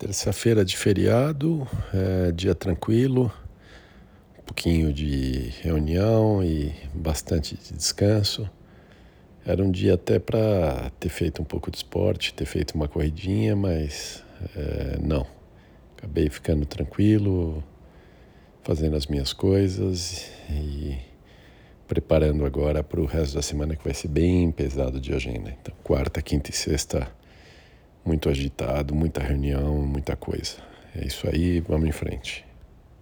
Terça-feira de feriado, é, dia tranquilo, um pouquinho de reunião e bastante de descanso. Era um dia até para ter feito um pouco de esporte, ter feito uma corridinha, mas é, não. Acabei ficando tranquilo, fazendo as minhas coisas e preparando agora para o resto da semana que vai ser bem pesado de agenda. Então, quarta, quinta e sexta muito agitado, muita reunião, muita coisa. É isso aí, vamos em frente.